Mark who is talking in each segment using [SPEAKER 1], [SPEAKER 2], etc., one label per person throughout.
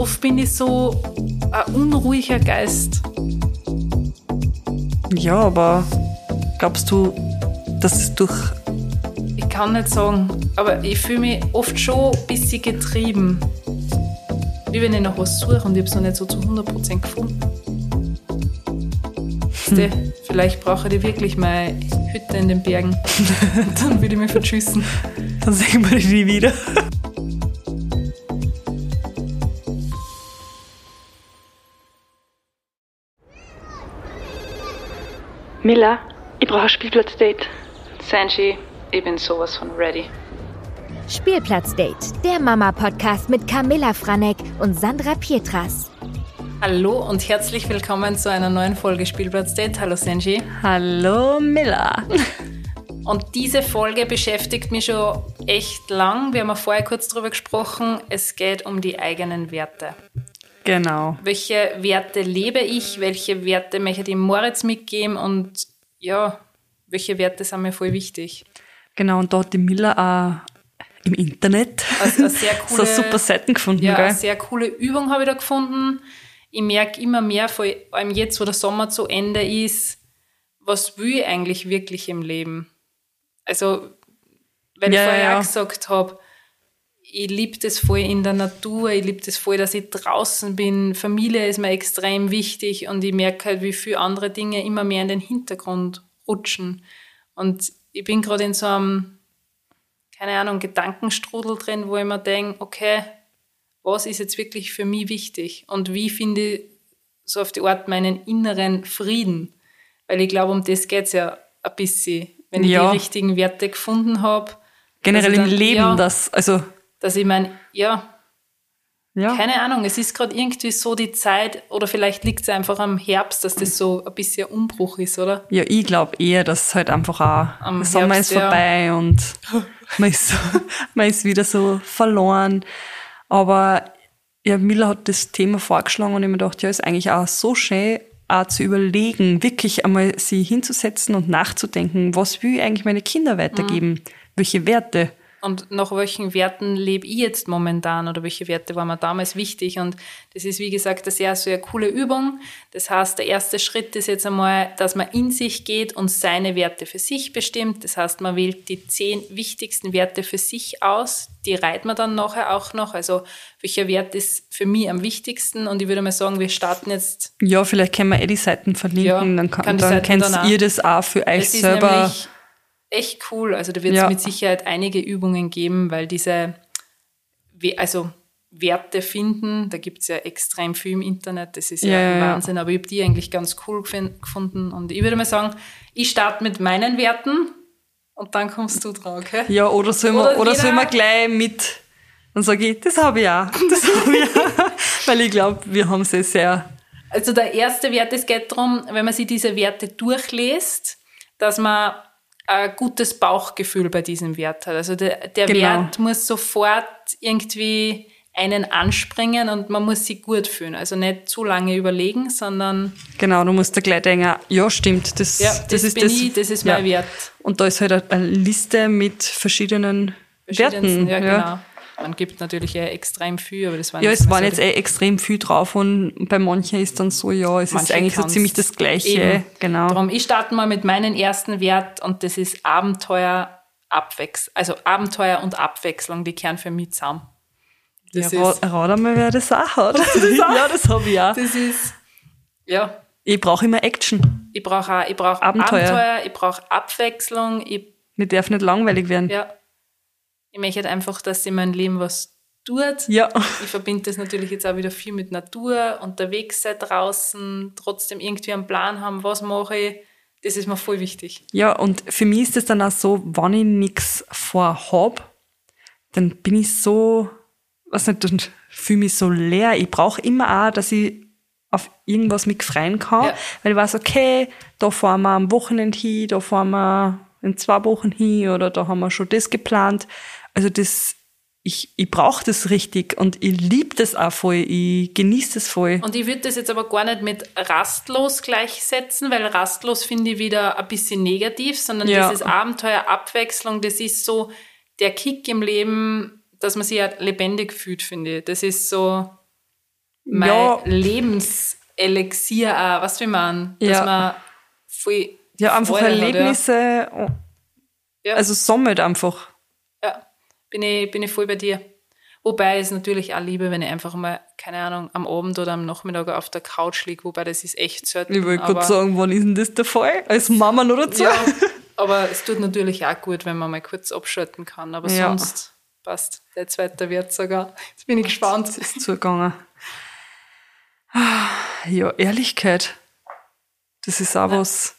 [SPEAKER 1] oft bin ich so ein unruhiger Geist.
[SPEAKER 2] Ja, aber glaubst du, dass es durch.
[SPEAKER 1] Ich kann nicht sagen, aber ich fühle mich oft schon ein bisschen getrieben. Wie wenn ich nach was suche und ich habe es noch nicht so zu 100% gefunden. Hm. Vielleicht brauche ich wirklich meine Hütte in den Bergen. Dann würde ich mich verschüssen.
[SPEAKER 2] Dann sehen wir die wieder.
[SPEAKER 3] Miller, ich brauche ein Spielplatzdate.
[SPEAKER 1] Sanji, ich bin sowas von ready.
[SPEAKER 4] Spielplatzdate, der Mama-Podcast mit Camilla Franek und Sandra Pietras.
[SPEAKER 1] Hallo und herzlich willkommen zu einer neuen Folge Spielplatzdate. Hallo Sanji.
[SPEAKER 2] Hallo Miller.
[SPEAKER 1] Und diese Folge beschäftigt mich schon echt lang. Wir haben ja vorher kurz darüber gesprochen. Es geht um die eigenen Werte.
[SPEAKER 2] Genau.
[SPEAKER 1] Welche Werte lebe ich? Welche Werte möchte ich dem Moritz mitgeben? Und ja, welche Werte sind mir voll wichtig?
[SPEAKER 2] Genau, und da hat die Miller auch im Internet
[SPEAKER 1] also eine sehr coole,
[SPEAKER 2] so super Seiten gefunden.
[SPEAKER 1] Ja,
[SPEAKER 2] gell?
[SPEAKER 1] eine sehr coole Übung habe ich da gefunden. Ich merke immer mehr, vor allem jetzt, wo der Sommer zu Ende ist, was will ich eigentlich wirklich im Leben? Also, weil
[SPEAKER 2] Ja,
[SPEAKER 1] ich vorher
[SPEAKER 2] ja.
[SPEAKER 1] auch gesagt habe, ich liebe das voll in der Natur, ich liebe das voll, dass ich draußen bin. Familie ist mir extrem wichtig und ich merke halt, wie viele andere Dinge immer mehr in den Hintergrund rutschen. Und ich bin gerade in so einem, keine Ahnung, Gedankenstrudel drin, wo ich mir denke, okay, was ist jetzt wirklich für mich wichtig und wie finde ich so auf die Art meinen inneren Frieden? Weil ich glaube, um das geht es ja ein bisschen. Wenn ich
[SPEAKER 2] Ja.
[SPEAKER 1] die richtigen Werte gefunden habe,
[SPEAKER 2] Generell
[SPEAKER 1] Also
[SPEAKER 2] im
[SPEAKER 1] dann-
[SPEAKER 2] Leben,
[SPEAKER 1] ja.
[SPEAKER 2] das, also,
[SPEAKER 1] dass ich mein, ja,
[SPEAKER 2] ja.
[SPEAKER 1] keine Ahnung, es ist gerade irgendwie so die Zeit, oder vielleicht liegt es einfach am Herbst, dass das so ein bisschen Umbruch ist, oder?
[SPEAKER 2] Ja, ich glaube eher, dass halt einfach auch
[SPEAKER 1] Am
[SPEAKER 2] der Sommer
[SPEAKER 1] Herbst,
[SPEAKER 2] ist
[SPEAKER 1] ja.
[SPEAKER 2] vorbei und man ist, so, man ist wieder so verloren. Aber ja, Miller hat das Thema vorgeschlagen und ich mir gedacht, ja, ist eigentlich auch so schön, auch zu überlegen, wirklich einmal sie hinzusetzen und nachzudenken, was will ich eigentlich meine Kinder weitergeben?
[SPEAKER 1] Mhm.
[SPEAKER 2] Welche Werte?
[SPEAKER 1] Und nach welchen Werten lebe ich jetzt momentan oder welche Werte waren mir damals wichtig? Und das ist, wie gesagt, eine sehr, sehr coole Übung. Das heißt, der erste Schritt ist jetzt einmal, dass man in sich geht und seine Werte für sich bestimmt. Das heißt, man wählt die zehn wichtigsten Werte für sich aus. Die reiht man dann nachher auch noch. Also, welcher Wert ist für mich am wichtigsten? Und ich würde mal sagen, wir starten jetzt
[SPEAKER 2] Ja, vielleicht können wir eh die Seiten verlinken,
[SPEAKER 1] Ja,
[SPEAKER 2] dann, kann,
[SPEAKER 1] kann
[SPEAKER 2] dann könnt
[SPEAKER 1] dann
[SPEAKER 2] ihr das auch für euch selber.
[SPEAKER 1] nämlich echt cool. Also da wird es
[SPEAKER 2] Ja.
[SPEAKER 1] mit Sicherheit einige Übungen geben, weil diese, also Werte finden, da gibt es ja extrem viel im Internet, das ist ja,
[SPEAKER 2] Ja.
[SPEAKER 1] Wahnsinn, aber ich habe die eigentlich ganz cool gefunden und ich würde mal sagen, ich starte mit meinen Werten und dann kommst du dran, okay?
[SPEAKER 2] Ja, oder sollen wir,
[SPEAKER 1] Oder
[SPEAKER 2] oder sollen wir gleich mit, dann sage ich, das habe ich auch, das habe ich auch. Weil ich glaube, wir haben sie sehr,
[SPEAKER 1] Also der erste Wert, es geht darum, wenn man sich diese Werte durchliest, dass man ein gutes Bauchgefühl bei diesem Wert hat. Also der, der
[SPEAKER 2] Genau.
[SPEAKER 1] Wert muss sofort irgendwie einen anspringen und man muss sich gut fühlen. Also nicht zu lange überlegen, sondern
[SPEAKER 2] genau, du musst da gleich denken, ja, stimmt, das,
[SPEAKER 1] ja, das,
[SPEAKER 2] das ist
[SPEAKER 1] bin
[SPEAKER 2] das.
[SPEAKER 1] ich, das ist
[SPEAKER 2] ja.
[SPEAKER 1] mein Wert.
[SPEAKER 2] Und da ist halt eine Liste mit verschiedenen Werten.
[SPEAKER 1] Ja, genau. Man gibt natürlich ja extrem viel, aber das waren
[SPEAKER 2] Ja, es waren
[SPEAKER 1] so
[SPEAKER 2] jetzt eh extrem viel drauf und bei manchen ist dann so, ja, es ist eigentlich so ziemlich das Gleiche.
[SPEAKER 1] Eben.
[SPEAKER 2] Genau.
[SPEAKER 1] Darum, ich starte mal mit meinem ersten Wert und das ist Abenteuer, Abwechslung. Also Abenteuer und Abwechslung, die kehren für mich zusammen. Das
[SPEAKER 2] ja,
[SPEAKER 1] ist,
[SPEAKER 2] rat, einmal, wer das auch hat. ja, das habe ich auch.
[SPEAKER 1] das ist, ja,
[SPEAKER 2] Ich brauche immer Action.
[SPEAKER 1] ich brauche ich brauch
[SPEAKER 2] Abenteuer.
[SPEAKER 1] Abenteuer, ich brauche Abwechslung, ich,
[SPEAKER 2] Mir darf nicht langweilig werden.
[SPEAKER 1] ja, ich möchte einfach, dass in meinem Leben was tut.
[SPEAKER 2] Ja.
[SPEAKER 1] Ich verbinde das natürlich jetzt auch wieder viel mit Natur, unterwegs sein draußen, trotzdem irgendwie einen Plan haben, was mache ich. Das ist mir voll wichtig.
[SPEAKER 2] Ja, und für mich ist es dann auch so, wenn ich nichts vorhab, dann bin ich so, was nicht, dann fühle mich so leer. Ich brauche immer auch, dass ich auf irgendwas mich freuen kann,
[SPEAKER 1] Ja.
[SPEAKER 2] weil ich weiß, okay, da fahren wir am Wochenende hin, da fahren wir in zwei Wochen hin oder da haben wir schon das geplant. Also das, ich, ich brauche das richtig und ich liebe das auch voll, ich genieße das voll.
[SPEAKER 1] Und ich würde das jetzt aber gar nicht mit rastlos gleichsetzen, weil rastlos finde ich wieder ein bisschen negativ, sondern
[SPEAKER 2] Ja.
[SPEAKER 1] dieses Abenteuer, Abwechslung, das ist so der Kick im Leben, dass man sich ja lebendig fühlt, finde ich. Das ist so, mein
[SPEAKER 2] Ja.
[SPEAKER 1] Lebenselixier auch, was wir meinen, dass
[SPEAKER 2] Ja.
[SPEAKER 1] man voll
[SPEAKER 2] Ja, einfach
[SPEAKER 1] Freude hat,
[SPEAKER 2] Erlebnisse,
[SPEAKER 1] Ja.
[SPEAKER 2] also sammelt einfach.
[SPEAKER 1] Ja, bin ich, bin ich voll bei dir. Wobei es natürlich auch liebe, wenn ich einfach mal, keine Ahnung, am Abend oder am Nachmittag auf der Couch liege, wobei das ist echt selten.
[SPEAKER 2] Ich wollte gerade sagen, wann ist denn das der Fall? Als Mama noch dazu?
[SPEAKER 1] Ja, aber es tut natürlich auch gut, wenn man mal kurz abschalten kann. Aber
[SPEAKER 2] Ja.
[SPEAKER 1] sonst passt der zweite Wert sogar. Jetzt bin ich gespannt.
[SPEAKER 2] ist zugegangen. Ah, Ja, Ehrlichkeit. Das ist auch was.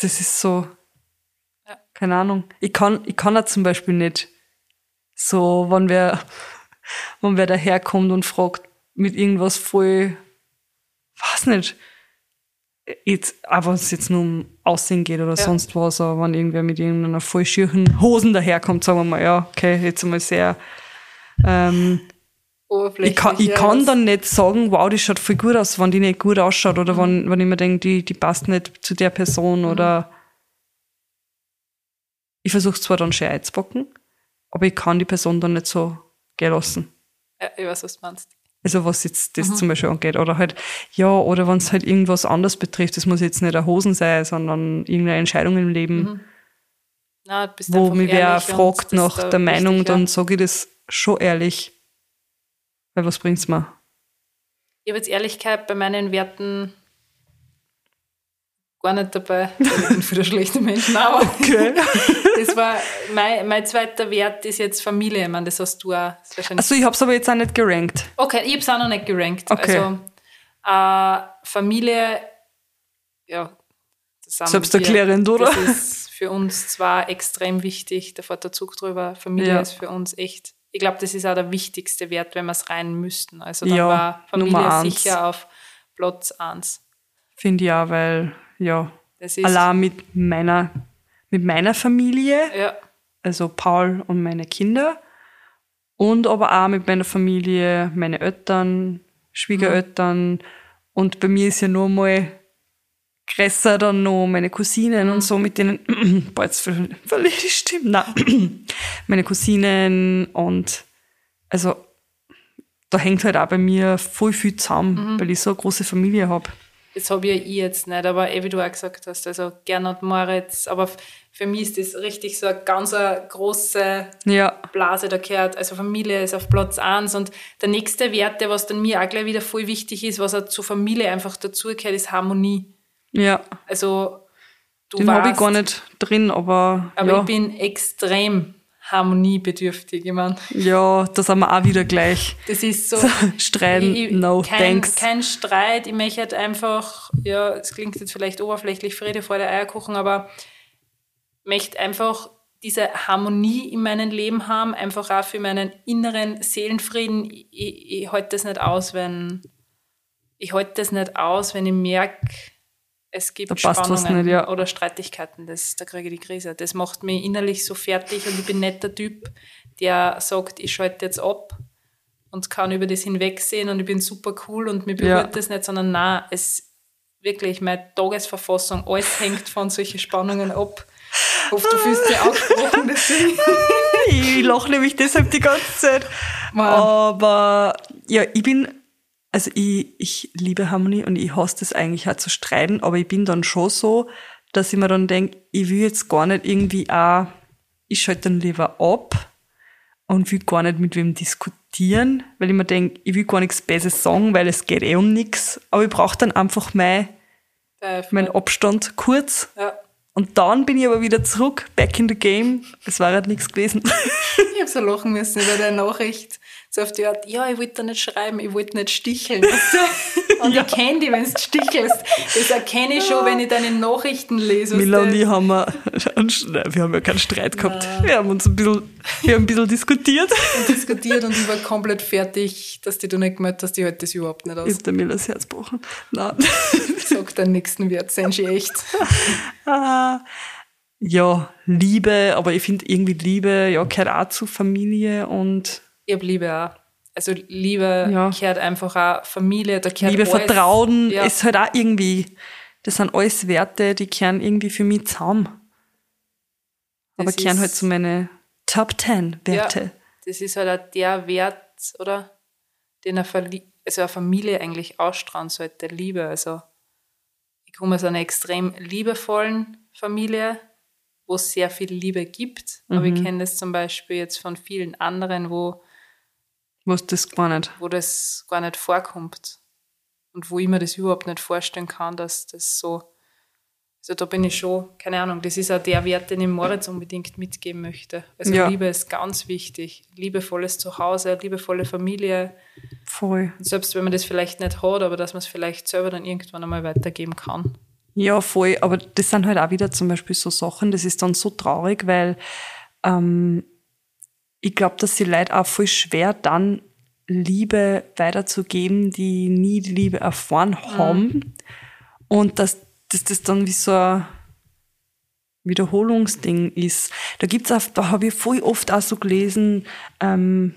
[SPEAKER 2] Das ist so. Keine Ahnung. Ich kann, ich kann auch zum Beispiel nicht so, wenn wer, wenn wer daherkommt und fragt mit irgendwas voll, weiß nicht, jetzt, auch wenn es jetzt nur um Aussehen geht oder
[SPEAKER 1] Ja.
[SPEAKER 2] sonst was, aber wenn irgendwer mit irgendeiner voll schierchen Hosen daherkommt, sagen wir mal, ja, okay, jetzt einmal sehr, ähm, ich kann, ich kann dann nicht sagen, wow, die schaut voll gut aus, wenn die nicht gut ausschaut oder wenn, wenn ich mir denke, die, die passt nicht zu der Person oder ich versuche zwar dann schön einzupacken, aber ich kann die Person dann nicht so gehen lassen.
[SPEAKER 1] Ja, ich weiß, was du meinst.
[SPEAKER 2] Also was jetzt das zum Beispiel angeht. Oder halt, ja, oder wenn es halt irgendwas anderes betrifft, das muss jetzt nicht eine Hosen sein, sondern irgendeine Entscheidung im Leben,
[SPEAKER 1] Na, du bist
[SPEAKER 2] wo mich wer fragt nach der Meinung,
[SPEAKER 1] wichtig, ja.
[SPEAKER 2] dann sage ich das schon ehrlich. Weil was bringt's mir?
[SPEAKER 1] Ich habe jetzt Ehrlichkeit bei meinen Werten gar nicht dabei. Ich bin für der schlechte Menschen, aber
[SPEAKER 2] Okay.
[SPEAKER 1] das war mein, mein zweiter Wert ist jetzt Familie. Ich meine, das hast du auch. Wahrscheinlich
[SPEAKER 2] Also ich hab's aber jetzt auch nicht gerankt.
[SPEAKER 1] Okay, ich habe es auch noch nicht gerankt.
[SPEAKER 2] Okay.
[SPEAKER 1] Also äh, Familie, ja,
[SPEAKER 2] Selbsterklärend,
[SPEAKER 1] wir,
[SPEAKER 2] oder?
[SPEAKER 1] Das ist für uns zwar extrem wichtig, da fährt der Zug drüber. Familie
[SPEAKER 2] Ja.
[SPEAKER 1] ist für uns echt, ich glaube, das ist auch der wichtigste Wert, wenn wir es rein müssten. Also dann
[SPEAKER 2] Ja,
[SPEAKER 1] war Familie sicher auf Platz 1.
[SPEAKER 2] Finde ich auch, weil, ja,
[SPEAKER 1] Das ist,
[SPEAKER 2] allein mit meiner, mit meiner Familie,
[SPEAKER 1] ja,
[SPEAKER 2] also Paul und meine Kinder, und aber auch mit meiner Familie, meine Eltern, Schwiegereltern, und bei mir ist ja nur mal größer dann noch meine Cousinen und so, mit denen, boah, jetzt ver- verliere ich die Stimme, nein, meine Cousinen und, also, da hängt halt auch bei mir voll viel zusammen, weil ich so eine große Familie habe.
[SPEAKER 1] Das habe ja ich jetzt nicht, aber eh, wie du auch gesagt hast, also Gernot Moritz, aber für mich ist das richtig so eine ganz eine große
[SPEAKER 2] Ja,
[SPEAKER 1] Blase da gehört. Also Familie ist auf Platz eins und der nächste Wert, der was dann mir auch gleich wieder voll wichtig ist, was auch zur Familie einfach dazugehört, ist Harmonie.
[SPEAKER 2] ja.
[SPEAKER 1] Also du
[SPEAKER 2] Den habe ich gar nicht drin, aber,
[SPEAKER 1] aber
[SPEAKER 2] ja,
[SPEAKER 1] ich bin extrem harmoniebedürftig. Ich mein,
[SPEAKER 2] ja, da sind wir auch wieder gleich.
[SPEAKER 1] das ist so
[SPEAKER 2] Streiten,
[SPEAKER 1] ich-
[SPEAKER 2] no
[SPEAKER 1] kein,
[SPEAKER 2] thanks.
[SPEAKER 1] Kein Streit, ich möchte halt einfach, ja, es klingt jetzt vielleicht oberflächlich, Friede, Freude, Eierkuchen, aber möchte einfach diese Harmonie in meinem Leben haben, einfach auch für meinen inneren Seelenfrieden. Ich, ich, ich halte das nicht aus, wenn ich halte das nicht aus, wenn ich merke, es gibt Spannungen
[SPEAKER 2] nicht, ja.
[SPEAKER 1] oder Streitigkeiten. Das, da kriege ich die Krise. Das macht mich innerlich so fertig und ich bin nicht der Typ, der sagt, ich schalte jetzt ab und kann über das hinwegsehen und ich bin super cool und mir berührt
[SPEAKER 2] Ja.
[SPEAKER 1] das nicht, sondern na, es wirklich meine Tagesverfassung, alles hängt von solchen Spannungen ab. Ich hoffe, du fühlst dich angesprochen, deswegen.
[SPEAKER 2] Ich lache nämlich deshalb die ganze Zeit.
[SPEAKER 1] Wow.
[SPEAKER 2] Aber ja, ich bin, also ich, ich liebe Harmonie und ich hasse das eigentlich auch zu streiten, aber ich bin dann schon so, dass ich mir dann denke, ich will jetzt gar nicht irgendwie auch, ich schalte dann lieber ab und will gar nicht mit wem diskutieren, weil ich mir denke, ich will gar nichts Besseres sagen, weil es geht eh um nichts, aber ich brauche dann einfach mein, meinen Abstand kurz
[SPEAKER 1] ja.
[SPEAKER 2] und dann bin ich aber wieder zurück, back in the game. Es war halt nichts gewesen.
[SPEAKER 1] Ich habe so lachen müssen über deine Nachricht. So auf die Art, ja, ich wollte da nicht schreiben, ich wollte nicht sticheln. Und ich kenne dich, wenn du stichelst. Das erkenne ich schon, wenn ich deine Nachrichten lese.
[SPEAKER 2] Mila und ich haben wir, nein, wir haben ja keinen Streit gehabt. Wir haben uns ein bisschen, wir haben ein bisschen diskutiert.
[SPEAKER 1] diskutiert und ich war komplett fertig, dass die du nicht gemeldet hast, ich halte das überhaupt nicht aus.
[SPEAKER 2] Ist der Mila das Herz gebrochen? Nein.
[SPEAKER 1] Sag deinen nächsten Wert, Senshi echt.
[SPEAKER 2] Ah, ja, Liebe, aber ich finde irgendwie Liebe, ja, gehört auch zu Familie und
[SPEAKER 1] Ich habe Liebe auch. Also Liebe
[SPEAKER 2] Ja.
[SPEAKER 1] gehört einfach auch Familie, da gehört
[SPEAKER 2] Liebe,
[SPEAKER 1] alles.
[SPEAKER 2] Vertrauen
[SPEAKER 1] Ja.
[SPEAKER 2] ist halt auch irgendwie, das sind alles Werte, die kehren irgendwie für mich zusammen. Aber
[SPEAKER 1] Das
[SPEAKER 2] kehren halt zu meine Top 10 Werte.
[SPEAKER 1] Ja, das ist halt auch der Wert, oder? den eine, Verli also eine Familie eigentlich ausstrahlen sollte, Liebe. Also ich komme aus einer extrem liebevollen Familie, wo es sehr viel Liebe gibt. Aber ich kenne das zum Beispiel jetzt von vielen anderen, wo,
[SPEAKER 2] Was das gar nicht.
[SPEAKER 1] wo das gar nicht vorkommt. Und wo ich mir das überhaupt nicht vorstellen kann, dass das so. Also da bin ich schon, keine Ahnung, das ist auch der Wert, den ich Moritz unbedingt mitgeben möchte. Also
[SPEAKER 2] Ja.
[SPEAKER 1] Liebe ist ganz wichtig. Liebevolles Zuhause, liebevolle Familie.
[SPEAKER 2] Voll.
[SPEAKER 1] Und selbst wenn man das vielleicht nicht hat, aber dass man es vielleicht selber dann irgendwann einmal weitergeben kann.
[SPEAKER 2] Ja, voll. Aber das sind halt auch wieder zum Beispiel so Sachen, das ist dann so traurig, weil ähm, ich glaube, dass sie Leute auch voll schwer dann Liebe weiterzugeben, die nie die Liebe erfahren haben. Und dass, dass das dann wie so ein Wiederholungsding ist. Da gibt's auch, da habe ich voll oft auch so gelesen, ähm,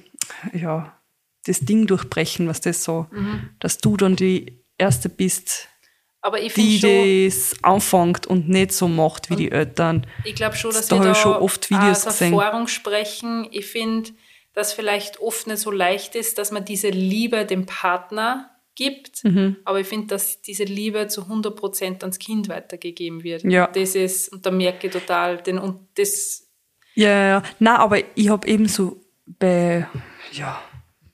[SPEAKER 2] ja, das Ding durchbrechen, was das so, dass du dann die Erste bist,
[SPEAKER 1] Aber ich
[SPEAKER 2] die das anfängt und nicht so macht wie die Eltern.
[SPEAKER 1] ich glaube schon, dass
[SPEAKER 2] Da
[SPEAKER 1] wir da
[SPEAKER 2] ich schon oft Videos
[SPEAKER 1] aus. Erfahrung sprechen. Ich finde, dass vielleicht oft nicht so leicht ist, dass man diese Liebe dem Partner gibt.
[SPEAKER 2] Mhm.
[SPEAKER 1] Aber ich finde, dass diese Liebe zu 100% ans Kind weitergegeben wird.
[SPEAKER 2] Ja.
[SPEAKER 1] Das ist, und da merke ich total, den, und das,
[SPEAKER 2] Ja, ja, ja. Na, aber ich habe eben so bei, ja,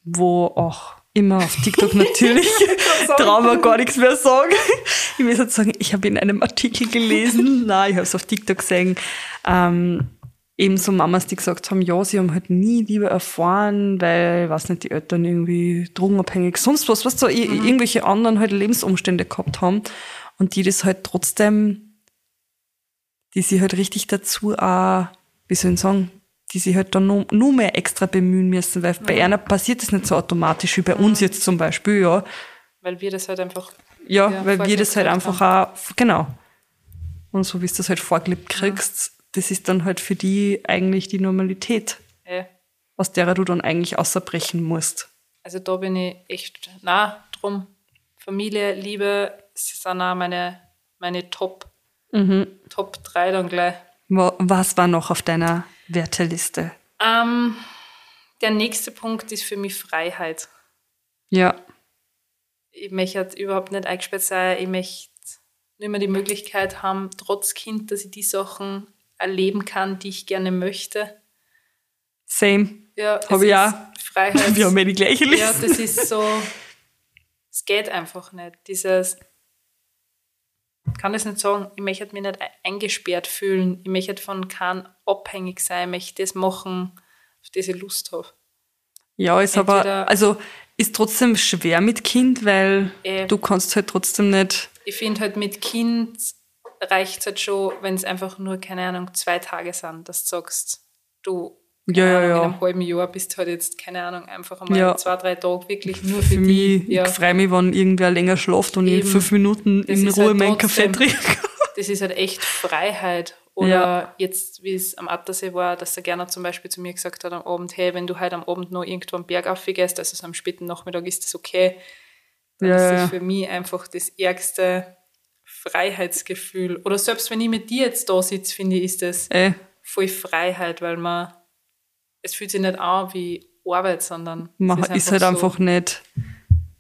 [SPEAKER 2] wo auch immer auf TikTok natürlich, trauen wir gar nichts mehr sagen. Ich will jetzt sagen, ich habe in einem Artikel gelesen, na, ich habe es auf TikTok gesehen, ähm, eben so Mamas, die gesagt haben, ja, sie haben halt nie Liebe erfahren, weil, weiß nicht, die Eltern irgendwie drogenabhängig, sonst was, was so, i- irgendwelche anderen halt Lebensumstände gehabt haben und die das halt trotzdem die sich halt richtig dazu auch, wie soll ich sagen, die sich halt dann nur, nur mehr extra bemühen müssen, weil bei einer passiert das nicht so automatisch wie bei uns jetzt zum Beispiel, ja.
[SPEAKER 1] weil wir das halt einfach,
[SPEAKER 2] Ja,
[SPEAKER 1] Ja,
[SPEAKER 2] weil wir das halt einfach auch, genau. Und so wie du das halt vorgelebt kriegst, das ist dann halt für die eigentlich die Normalität, aus der du dann eigentlich außerbrechen musst.
[SPEAKER 1] also da bin ich echt nah drum. Familie, Liebe, das sind auch meine, meine Top,
[SPEAKER 2] Mhm.
[SPEAKER 1] Top 3 dann gleich.
[SPEAKER 2] Wa- Was war noch auf deiner Werteliste?
[SPEAKER 1] Ähm, der nächste Punkt ist für mich Freiheit.
[SPEAKER 2] Ja,
[SPEAKER 1] Ich möchte überhaupt nicht eingesperrt sein. Ich möchte nicht mehr die Möglichkeit haben, trotz Kind, dass ich die Sachen erleben kann, die ich gerne möchte.
[SPEAKER 2] same.
[SPEAKER 1] Ja, es
[SPEAKER 2] Hab ich auch.
[SPEAKER 1] Freiheit.
[SPEAKER 2] Wir haben ja die gleiche Liste.
[SPEAKER 1] ja, das ist so, es geht einfach nicht. Dieses, kann das nicht sagen, ich möchte mich nicht eingesperrt fühlen. Ich möchte von keinem abhängig sein. Ich möchte das machen, auf das ich Lust habe.
[SPEAKER 2] Ja, ist aber,
[SPEAKER 1] Entweder-
[SPEAKER 2] also ist trotzdem schwer mit Kind, weil
[SPEAKER 1] Eh.
[SPEAKER 2] du kannst halt trotzdem nicht.
[SPEAKER 1] ich finde halt mit Kind reicht es halt schon, wenn es einfach nur, keine Ahnung, zwei Tage sind, dass du sagst, du
[SPEAKER 2] Ja, ja,
[SPEAKER 1] Ahnung,
[SPEAKER 2] ja.
[SPEAKER 1] in einem halben Jahr bist du halt jetzt, keine Ahnung, einfach einmal
[SPEAKER 2] Ja.
[SPEAKER 1] zwei, drei Tage wirklich nur für,
[SPEAKER 2] Für mich,
[SPEAKER 1] die. Ja,
[SPEAKER 2] ich freue mich, wenn irgendwer länger schläft und ich in
[SPEAKER 1] Eben.
[SPEAKER 2] fünf Minuten
[SPEAKER 1] Das
[SPEAKER 2] in Ruhe
[SPEAKER 1] halt
[SPEAKER 2] meinen Kaffee trinke.
[SPEAKER 1] das ist halt echt Freiheit. Oder
[SPEAKER 2] Ja.
[SPEAKER 1] jetzt, wie es am Attersee war, dass der Gerner zum Beispiel zu mir gesagt hat am Abend, hey, wenn du heute am Abend noch irgendwo am Berg aufgehst, also so am späten Nachmittag, ist das okay. Dann
[SPEAKER 2] Ja,
[SPEAKER 1] ist das für mich einfach das ärgste Freiheitsgefühl. Oder selbst wenn ich mit dir jetzt da sitze, finde ich, ist das
[SPEAKER 2] Ey,
[SPEAKER 1] voll Freiheit, weil man, es fühlt sich nicht an wie Arbeit, sondern
[SPEAKER 2] man
[SPEAKER 1] es
[SPEAKER 2] ist, halt
[SPEAKER 1] so
[SPEAKER 2] einfach nicht,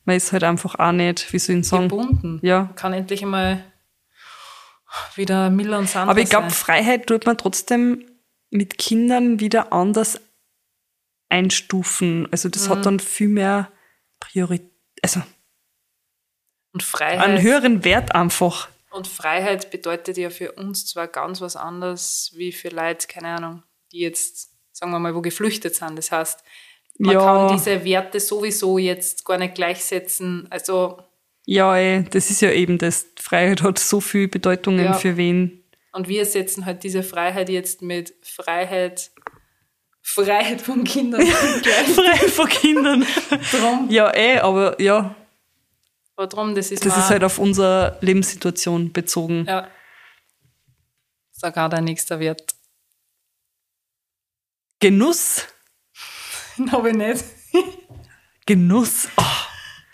[SPEAKER 2] man ist halt einfach auch nicht, wie soll ich sagen?
[SPEAKER 1] gebunden.
[SPEAKER 2] Ja.
[SPEAKER 1] Man kann endlich einmal wieder Miller und Sandra
[SPEAKER 2] Aber ich glaube. Freiheit tut man trotzdem mit Kindern wieder anders einstufen. Also das
[SPEAKER 1] Mhm.
[SPEAKER 2] hat dann viel mehr Priorität, also
[SPEAKER 1] Und Freiheit.
[SPEAKER 2] einen höheren Wert einfach.
[SPEAKER 1] Und Freiheit bedeutet ja für uns zwar ganz was anderes wie für Leute, keine Ahnung, die jetzt, sagen wir mal, wo geflüchtet sind. Das heißt, man
[SPEAKER 2] Ja.
[SPEAKER 1] kann diese Werte sowieso jetzt gar nicht gleichsetzen. Also,
[SPEAKER 2] Ja, ey, das ist ja eben das. Freiheit hat so viel Bedeutungen
[SPEAKER 1] Ja.
[SPEAKER 2] für wen.
[SPEAKER 1] und wir setzen halt diese Freiheit jetzt mit Freiheit, Freiheit von Kindern.
[SPEAKER 2] Freiheit von Kindern.
[SPEAKER 1] drum.
[SPEAKER 2] ja, eh, aber ja,
[SPEAKER 1] Aber drum, das ist
[SPEAKER 2] das ist halt auf unsere Lebenssituation bezogen.
[SPEAKER 1] Ja. Sag auch dein nächster Wert.
[SPEAKER 2] Genuss.
[SPEAKER 1] Habe ich nicht.
[SPEAKER 2] Genuss. Oh,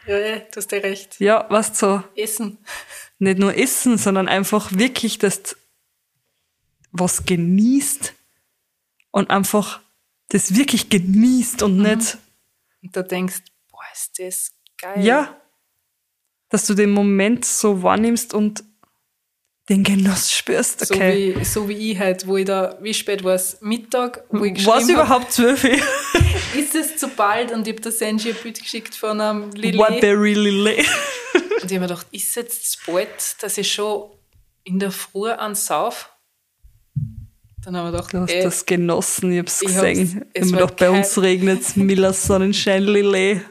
[SPEAKER 1] Ja, ja, du hast ja recht.
[SPEAKER 2] ja, was so.
[SPEAKER 1] Essen.
[SPEAKER 2] Nicht nur essen, sondern einfach wirklich, dass du was genießt und einfach das wirklich genießt und nicht,
[SPEAKER 1] Und da denkst, boah, ist das geil.
[SPEAKER 2] Ja. Dass du den Moment so wahrnimmst und den Genuss spürst.
[SPEAKER 1] So,
[SPEAKER 2] Okay.
[SPEAKER 1] wie, so wie ich halt, wo ich da, wie spät war es? Mittag, wo ich
[SPEAKER 2] Was
[SPEAKER 1] geschrieben hab,
[SPEAKER 2] überhaupt zwölf?
[SPEAKER 1] ist es zu bald? Und ich habe der Senji ein Bild geschickt von einem Lillet.
[SPEAKER 2] Waterberry Lily.
[SPEAKER 1] Und ich habe mir gedacht, ist es jetzt zu bald, dass ich schon in der Früh ansauf? Dann haben wir gedacht,
[SPEAKER 2] Du hast
[SPEAKER 1] ey,
[SPEAKER 2] das genossen, ich
[SPEAKER 1] ich hab's-
[SPEAKER 2] gesehen.
[SPEAKER 1] es war
[SPEAKER 2] gedacht, bei uns regnet's Miller Sonnenschein Lillet.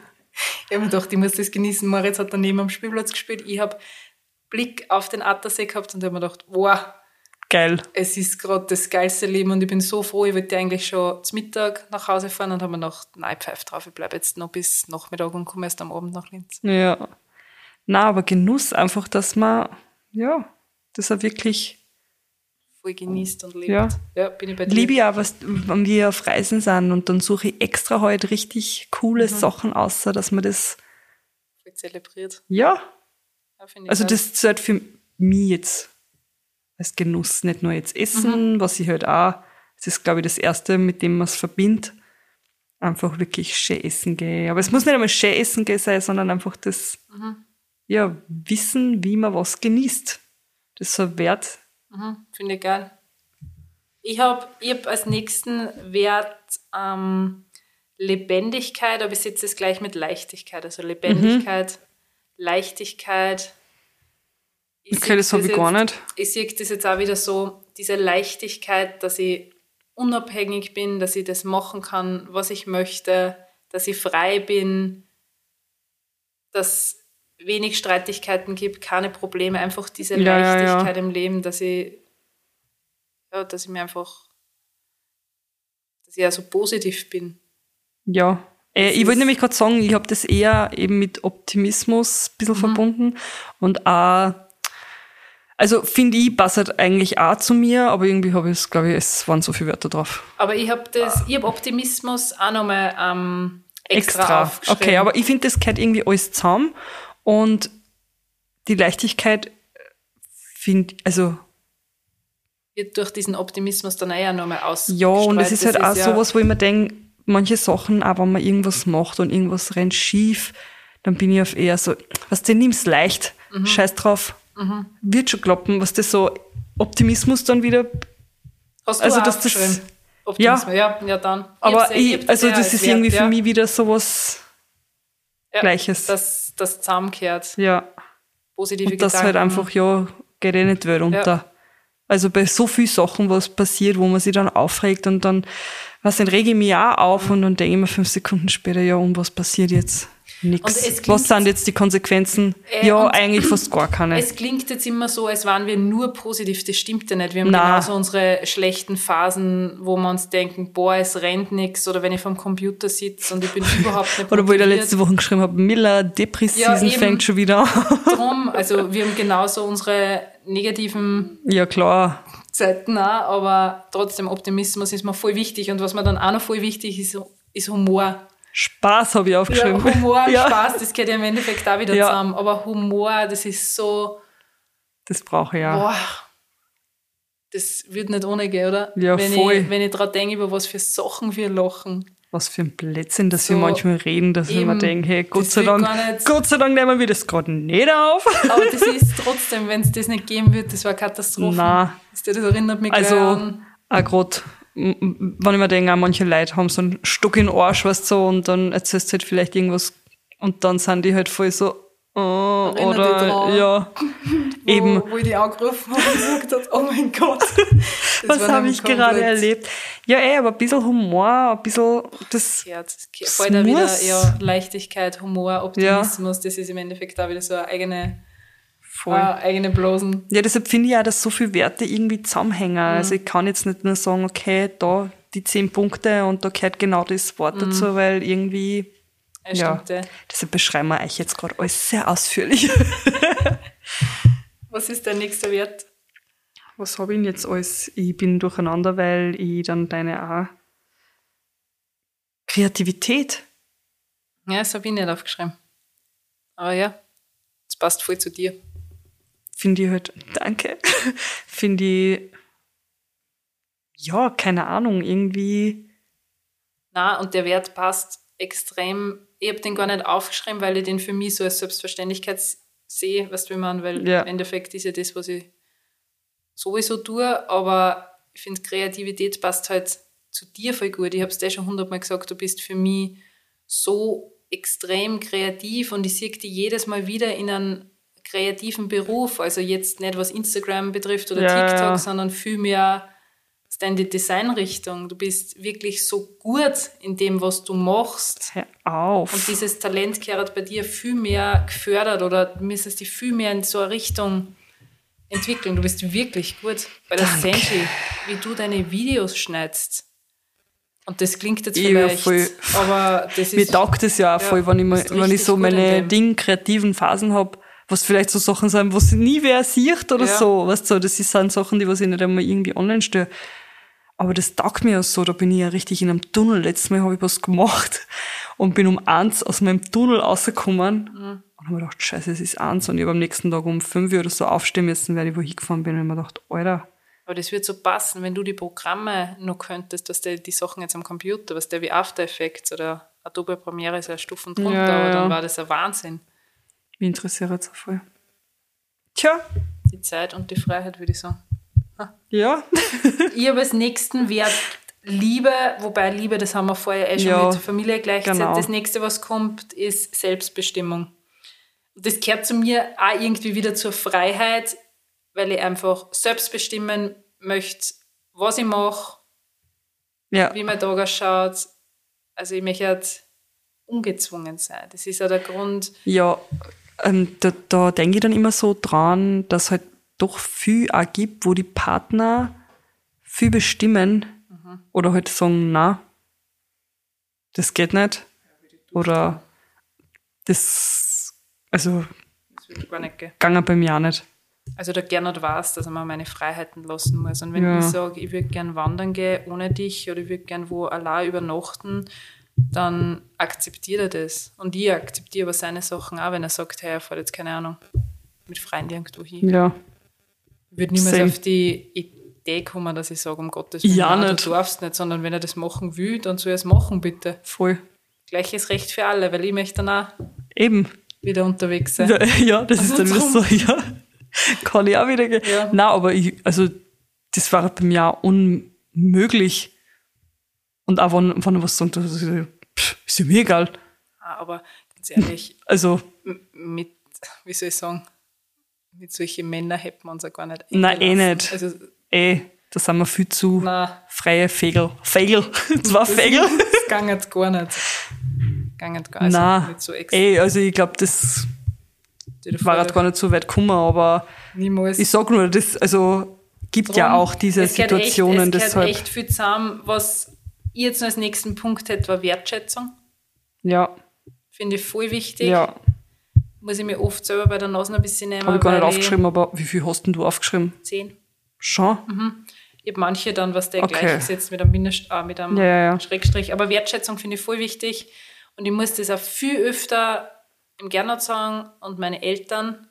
[SPEAKER 1] ich habe mir gedacht, ich muss das genießen. Moritz hat daneben am Spielplatz gespielt. Ich habe Blick auf den Attersee gehabt und habe mir gedacht, wow,
[SPEAKER 2] Geil.
[SPEAKER 1] es ist gerade das geilste Leben und ich bin so froh, ich wollte eigentlich schon zum Mittag nach Hause fahren und habe mir gedacht, nein, pfeif drauf, ich bleibe jetzt noch bis Nachmittag und komme erst am Abend nach Linz.
[SPEAKER 2] Ja. Na, aber Genuss einfach, dass man, ja, das auch wirklich
[SPEAKER 1] Voll genießt und lebt.
[SPEAKER 2] Ja.
[SPEAKER 1] ja bin ich bei dir.
[SPEAKER 2] liebe ich auch, was, wenn wir auf Reisen sind und dann suche ich extra heute richtig coole
[SPEAKER 1] Mhm.
[SPEAKER 2] Sachen außer, dass man das,
[SPEAKER 1] Voll zelebriert.
[SPEAKER 2] ja,
[SPEAKER 1] Ja,
[SPEAKER 2] also das zählt für mich jetzt als Genuss, nicht nur jetzt Essen,
[SPEAKER 1] Mhm.
[SPEAKER 2] was ich halt auch, das ist glaube ich das Erste, mit dem man es verbindet, einfach wirklich schön essen gehen. Aber es muss nicht einmal schön essen gehen sein, sondern einfach das,
[SPEAKER 1] Mhm.
[SPEAKER 2] ja, wissen, wie man was genießt. Das ist so ein Wert.
[SPEAKER 1] Mhm, Finde ich geil. Ich habe ich hab als nächsten Wert ähm, Lebendigkeit, aber ich setze es gleich mit Leichtigkeit. Also Lebendigkeit, Leichtigkeit. Ich
[SPEAKER 2] Okay, das habe ich gar
[SPEAKER 1] jetzt-
[SPEAKER 2] nicht.
[SPEAKER 1] Ich sehe das jetzt auch wieder so, diese Leichtigkeit, dass ich unabhängig bin, dass ich das machen kann, was ich möchte, dass ich frei bin, dass wenig Streitigkeiten gibt, keine Probleme, einfach diese
[SPEAKER 2] Ja, ja, ja.
[SPEAKER 1] Leichtigkeit im Leben, dass ich, ja, dass ich mir einfach, dass ich ja so positiv bin.
[SPEAKER 2] Ja. Äh, ich
[SPEAKER 1] ist-
[SPEAKER 2] wollte nämlich gerade sagen, ich habe das eher eben mit Optimismus ein
[SPEAKER 1] Mhm.
[SPEAKER 2] bisschen verbunden und auch, also finde ich, passt halt eigentlich auch zu mir, aber irgendwie habe ich es, glaube ich, es waren so viele Wörter drauf.
[SPEAKER 1] Aber ich habe das, ich habe Optimismus auch nochmal ähm, extra, aufgeschrieben.
[SPEAKER 2] Okay, aber ich finde, das gehört irgendwie alles zusammen und die Leichtigkeit finde, also
[SPEAKER 1] wird durch diesen Optimismus dann eher nochmal aus.
[SPEAKER 2] Ja, und es ist halt auch
[SPEAKER 1] ja,
[SPEAKER 2] sowas, wo ich mir denke, manche Sachen, auch wenn man irgendwas macht und irgendwas rennt schief, dann bin ich auf eher so, was du nimm's leicht,
[SPEAKER 1] Mhm.
[SPEAKER 2] scheiß drauf, wird schon klappen, was das so Optimismus dann wieder,
[SPEAKER 1] Hast du
[SPEAKER 2] also
[SPEAKER 1] auch
[SPEAKER 2] dass das-
[SPEAKER 1] aufgeschrieben? Optimismus, ja, ja, dann. Ich
[SPEAKER 2] aber
[SPEAKER 1] ich
[SPEAKER 2] also das ist
[SPEAKER 1] Wert,
[SPEAKER 2] irgendwie
[SPEAKER 1] ja.
[SPEAKER 2] für mich wieder sowas
[SPEAKER 1] ja,
[SPEAKER 2] Gleiches.
[SPEAKER 1] Dass das zusammenkehrt.
[SPEAKER 2] Ja,
[SPEAKER 1] Positive
[SPEAKER 2] und das
[SPEAKER 1] Gedanken.
[SPEAKER 2] halt einfach, ja, geht eh nicht Welt unter. Also bei so viel Sachen, was passiert, wo man sich dann aufregt und dann, was dann rege ich mich auch auf und dann denke ich mir fünf Sekunden später, ja, und was passiert jetzt?
[SPEAKER 1] Und
[SPEAKER 2] Nix. Was sind jetzt die Konsequenzen?
[SPEAKER 1] Äh,
[SPEAKER 2] ja,
[SPEAKER 1] und-
[SPEAKER 2] eigentlich fast gar keine.
[SPEAKER 1] Es klingt jetzt immer so, als wären wir nur positiv. Das stimmt ja nicht. Wir haben
[SPEAKER 2] Na.
[SPEAKER 1] genauso unsere schlechten Phasen, wo wir uns denken, boah, es rennt nichts. Oder wenn ich vom Computer sitze und ich bin überhaupt nicht
[SPEAKER 2] Oder wo ich da letzte Woche geschrieben habe, Miller, Depressiven
[SPEAKER 1] Ja,
[SPEAKER 2] fängt schon wieder an.
[SPEAKER 1] Drum, also wir haben genauso unsere negativen
[SPEAKER 2] ja, klar.
[SPEAKER 1] Zeiten auch, aber trotzdem Optimismus ist mir voll wichtig. Und was mir dann auch noch voll wichtig ist, ist Humor.
[SPEAKER 2] Spaß habe ich
[SPEAKER 1] Ja,
[SPEAKER 2] aufgeschrieben.
[SPEAKER 1] Humor und
[SPEAKER 2] Ja,
[SPEAKER 1] Spaß, das gehört ja im Endeffekt auch wieder
[SPEAKER 2] Ja.
[SPEAKER 1] zusammen. Aber Humor, das ist so,
[SPEAKER 2] Das brauche ich ja.
[SPEAKER 1] boah, das wird nicht ohne gehen, oder?
[SPEAKER 2] Ja,
[SPEAKER 1] wenn
[SPEAKER 2] voll.
[SPEAKER 1] Ich, wenn ich dran denke, über was für Sachen wir lachen.
[SPEAKER 2] Was für ein Blödsinn, dass
[SPEAKER 1] So,
[SPEAKER 2] wir manchmal reden, dass ich mir
[SPEAKER 1] eben.
[SPEAKER 2] denke, hey, Gott sei Dank, Gott sei Dank nehmen wir das gerade nicht auf.
[SPEAKER 1] Aber das ist trotzdem, wenn es das nicht geben wird, das war Katastrophe.
[SPEAKER 2] Na.
[SPEAKER 1] Das, erinnert mich
[SPEAKER 2] Also,
[SPEAKER 1] an.
[SPEAKER 2] auch gerade, wenn ich mir denke, auch manche Leute haben so einen Stock in den Arsch, weißt du, so, und dann erzählst du halt vielleicht irgendwas und dann sind die halt voll so, oh, oder,
[SPEAKER 1] dran.
[SPEAKER 2] ja,
[SPEAKER 1] wo,
[SPEAKER 2] eben,
[SPEAKER 1] Wo ich die angerufen habe und gesagt habe, oh mein Gott.
[SPEAKER 2] Was habe ich gerade erlebt? Ja, eh, aber ein bisschen Humor, ein bisschen, das,
[SPEAKER 1] Herz.
[SPEAKER 2] Das
[SPEAKER 1] Voll da wieder ja, Leichtigkeit, Humor, Optimismus, das ist im Endeffekt da wieder so eine eigene,
[SPEAKER 2] voll.
[SPEAKER 1] äh, eigene Blosen.
[SPEAKER 2] Ja, deshalb finde ich auch, dass so viele Werte irgendwie zusammenhängen. Also ich kann jetzt nicht nur sagen, okay, da die zehn Punkte und da gehört genau das Wort dazu, weil irgendwie,
[SPEAKER 1] Ja,
[SPEAKER 2] ja,
[SPEAKER 1] ja.
[SPEAKER 2] deshalb beschreiben wir euch jetzt gerade alles sehr ausführlich.
[SPEAKER 1] Was ist der nächste Wert?
[SPEAKER 2] Was habe ich denn jetzt alles? Ich bin durcheinander, weil ich dann deine auch Kreativität.
[SPEAKER 1] Ja, das habe ich nicht aufgeschrieben. Aber ja, das passt voll zu dir.
[SPEAKER 2] Finde ich halt, danke, finde ich, ja, keine Ahnung, irgendwie,
[SPEAKER 1] Na, und der Wert passt extrem, ich habe den gar nicht aufgeschrieben, weil ich den für mich so als Selbstverständlichkeit sehe, weißt du, man, weil
[SPEAKER 2] Ja.
[SPEAKER 1] im Endeffekt ist ja das, was ich sowieso tue, aber ich finde, Kreativität passt halt zu dir voll gut. Ich habe es dir schon hundertmal gesagt, du bist für mich so extrem kreativ und ich sehe dich jedes Mal wieder in einem kreativen Beruf. Also jetzt nicht, was Instagram betrifft oder
[SPEAKER 2] Ja,
[SPEAKER 1] TikTok,
[SPEAKER 2] ja.
[SPEAKER 1] sondern vielmehr in die Designrichtung. Du bist wirklich so gut in dem, was du machst.
[SPEAKER 2] Hör auf.
[SPEAKER 1] Und dieses Talent gehört bei dir viel mehr gefördert oder du müsstest dich viel mehr in so eine Richtung entwickeln. Du bist wirklich gut. Bei der. Senshi, wie du deine Videos schneidest. Und das klingt jetzt
[SPEAKER 2] Ja,
[SPEAKER 1] vielleicht,
[SPEAKER 2] voll.
[SPEAKER 1] aber das
[SPEAKER 2] Mir
[SPEAKER 1] ist
[SPEAKER 2] taugt es ja auch
[SPEAKER 1] Ja,
[SPEAKER 2] voll, wenn ich, wenn ich so meine. Ding kreativen Phasen hab, was vielleicht so Sachen sind, was nie wer sieht oder
[SPEAKER 1] Ja.
[SPEAKER 2] so. Weißt du, das sind Sachen, die was ich nicht einmal irgendwie online stelle. Aber das taugt mir ja so, da bin ich ja richtig in einem Tunnel. Letztes Mal habe ich was gemacht und bin um eins aus meinem Tunnel rausgekommen
[SPEAKER 1] Mhm.
[SPEAKER 2] und habe mir gedacht, scheiße, es ist eins und ich habe am nächsten Tag um fünf Uhr oder so aufstehen müssen, weil ich wo hingefahren bin und ich mir gedacht, Alter,
[SPEAKER 1] Aber das wird so passen, wenn du die Programme noch könntest, dass der die Sachen jetzt am Computer, was der wie After Effects oder Adobe Premiere ist ja Stufen drunter,
[SPEAKER 2] Ja,
[SPEAKER 1] aber
[SPEAKER 2] ja.
[SPEAKER 1] dann war das ein Wahnsinn.
[SPEAKER 2] Mich interessiert jetzt auch voll. Tja,
[SPEAKER 1] Die Zeit und die Freiheit, würde ich sagen.
[SPEAKER 2] ja.
[SPEAKER 1] Ich habe als nächsten Wert Liebe, wobei Liebe, das haben wir vorher eh schon
[SPEAKER 2] Ja,
[SPEAKER 1] mit Familie gleichzeitig.
[SPEAKER 2] genau.
[SPEAKER 1] Das nächste, was kommt, ist Selbstbestimmung. Und das gehört zu mir auch irgendwie wieder zur Freiheit, weil ich einfach selbst bestimmen möchte, was ich mache,
[SPEAKER 2] Ja.
[SPEAKER 1] wie mein Tag ausschaut. Also ich möchte halt ungezwungen sein. Das ist ja der Grund.
[SPEAKER 2] Ja, ähm, da, da denke ich dann immer so dran, dass halt doch viel auch gibt, wo die Partner viel bestimmen oder halt sagen, na, das geht nicht. Oder das, also,
[SPEAKER 1] Das gar nicht gehen.
[SPEAKER 2] gangen bei mir auch nicht.
[SPEAKER 1] Also der Gernot weiß, dass er mir meine Freiheiten lassen muss. Und wenn
[SPEAKER 2] Ja.
[SPEAKER 1] ich sage, ich würde gern wandern gehen ohne dich oder ich würde gern wo allein übernachten, dann akzeptiert er das. Und ich akzeptiere aber seine Sachen auch, wenn er sagt, hey, er fährt jetzt keine Ahnung mit Freunden irgendwo hin.
[SPEAKER 2] Ja,
[SPEAKER 1] Ich würde niemals
[SPEAKER 2] Same.
[SPEAKER 1] auf die Idee kommen, dass ich sage, um Gottes Willen,
[SPEAKER 2] Ja,
[SPEAKER 1] nein,
[SPEAKER 2] nicht.
[SPEAKER 1] du darfst nicht, sondern wenn er das machen will, dann soll er es machen, bitte.
[SPEAKER 2] voll.
[SPEAKER 1] Gleiches Recht für alle, weil ich möchte dann auch
[SPEAKER 2] Eben.
[SPEAKER 1] wieder unterwegs sein.
[SPEAKER 2] Ja, ja das ist dann wieder so, ja. Kann ich auch wieder gehen.
[SPEAKER 1] Ja.
[SPEAKER 2] Nein, aber ich, also, das war bei mir auch unmöglich. Und auch wenn, wenn was sagt, das ist, ja- ist ja mir egal.
[SPEAKER 1] Ah, Aber ganz ehrlich,
[SPEAKER 2] Also,
[SPEAKER 1] mit, wie soll ich sagen, mit solchen Männern hätten wir uns ja gar nicht
[SPEAKER 2] Nein, eh nicht.
[SPEAKER 1] Also,
[SPEAKER 2] eh, da sind wir viel zu
[SPEAKER 1] na,
[SPEAKER 2] freie Fegel. Fegel. Zwei Fegel.
[SPEAKER 1] das ging jetzt gar nicht. Ging jetzt gar also
[SPEAKER 2] Nein,
[SPEAKER 1] nicht so extra.
[SPEAKER 2] eh, also ich glaube, das war halt gar nicht so weit gekommen, aber
[SPEAKER 1] Niemals.
[SPEAKER 2] ich sag nur, das, also, gibt ja
[SPEAKER 1] Drum,
[SPEAKER 2] auch diese Situationen,
[SPEAKER 1] echt, es
[SPEAKER 2] deshalb,
[SPEAKER 1] echt viel zusammen. Was ich jetzt noch als nächsten Punkt hätte, war Wertschätzung.
[SPEAKER 2] ja,
[SPEAKER 1] Finde ich voll wichtig.
[SPEAKER 2] ja,
[SPEAKER 1] Muss ich mir oft selber bei der Nase ein bisschen nehmen.
[SPEAKER 2] habe ich gar nicht aufgeschrieben, aber wie viel hast denn du aufgeschrieben?
[SPEAKER 1] Zehn.
[SPEAKER 2] Schon?
[SPEAKER 1] Ich habe manche dann, was der
[SPEAKER 2] Okay.
[SPEAKER 1] gleichgesetzt mit einem, Mindest, äh, mit einem
[SPEAKER 2] Ja, ja, ja.
[SPEAKER 1] Schrägstrich. Aber Wertschätzung finde ich voll wichtig. Und ich muss das auch viel öfter im Gernot sagen und meine Eltern.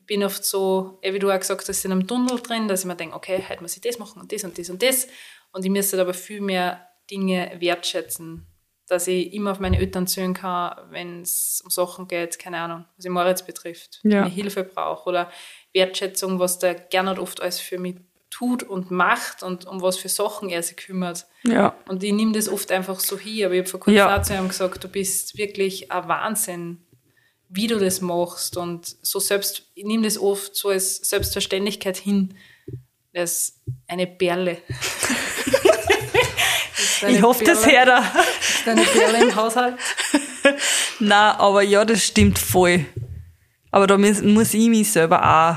[SPEAKER 1] Ich bin oft so, eh, wie du auch gesagt hast, in einem Tunnel drin, dass ich mir denke, okay, heute muss ich das machen und das und das und das. Und ich müsste aber viel mehr Dinge wertschätzen. Dass ich immer auf meine Eltern zählen kann, wenn es um Sachen geht, keine Ahnung, was ich Moritz betrifft,
[SPEAKER 2] Ja.
[SPEAKER 1] wenn ich Hilfe brauche. Oder Wertschätzung, was der Gernot oft alles für mich tut und macht und um was für Sachen er sich kümmert.
[SPEAKER 2] Ja,
[SPEAKER 1] Und ich nehme das oft einfach so hin. Aber ich habe vor kurzem
[SPEAKER 2] Ja.
[SPEAKER 1] auch zu ihm gesagt, du bist wirklich ein Wahnsinn, wie du das machst. Und so selbst, ich nehme das oft so als Selbstverständlichkeit hin. Das ist eine Perle.
[SPEAKER 2] Ich hoffe, das hört er.
[SPEAKER 1] das ist eine Perle im Haushalt.
[SPEAKER 2] Nein, aber ja, das stimmt voll. Aber da muss, muss ich mich selber auch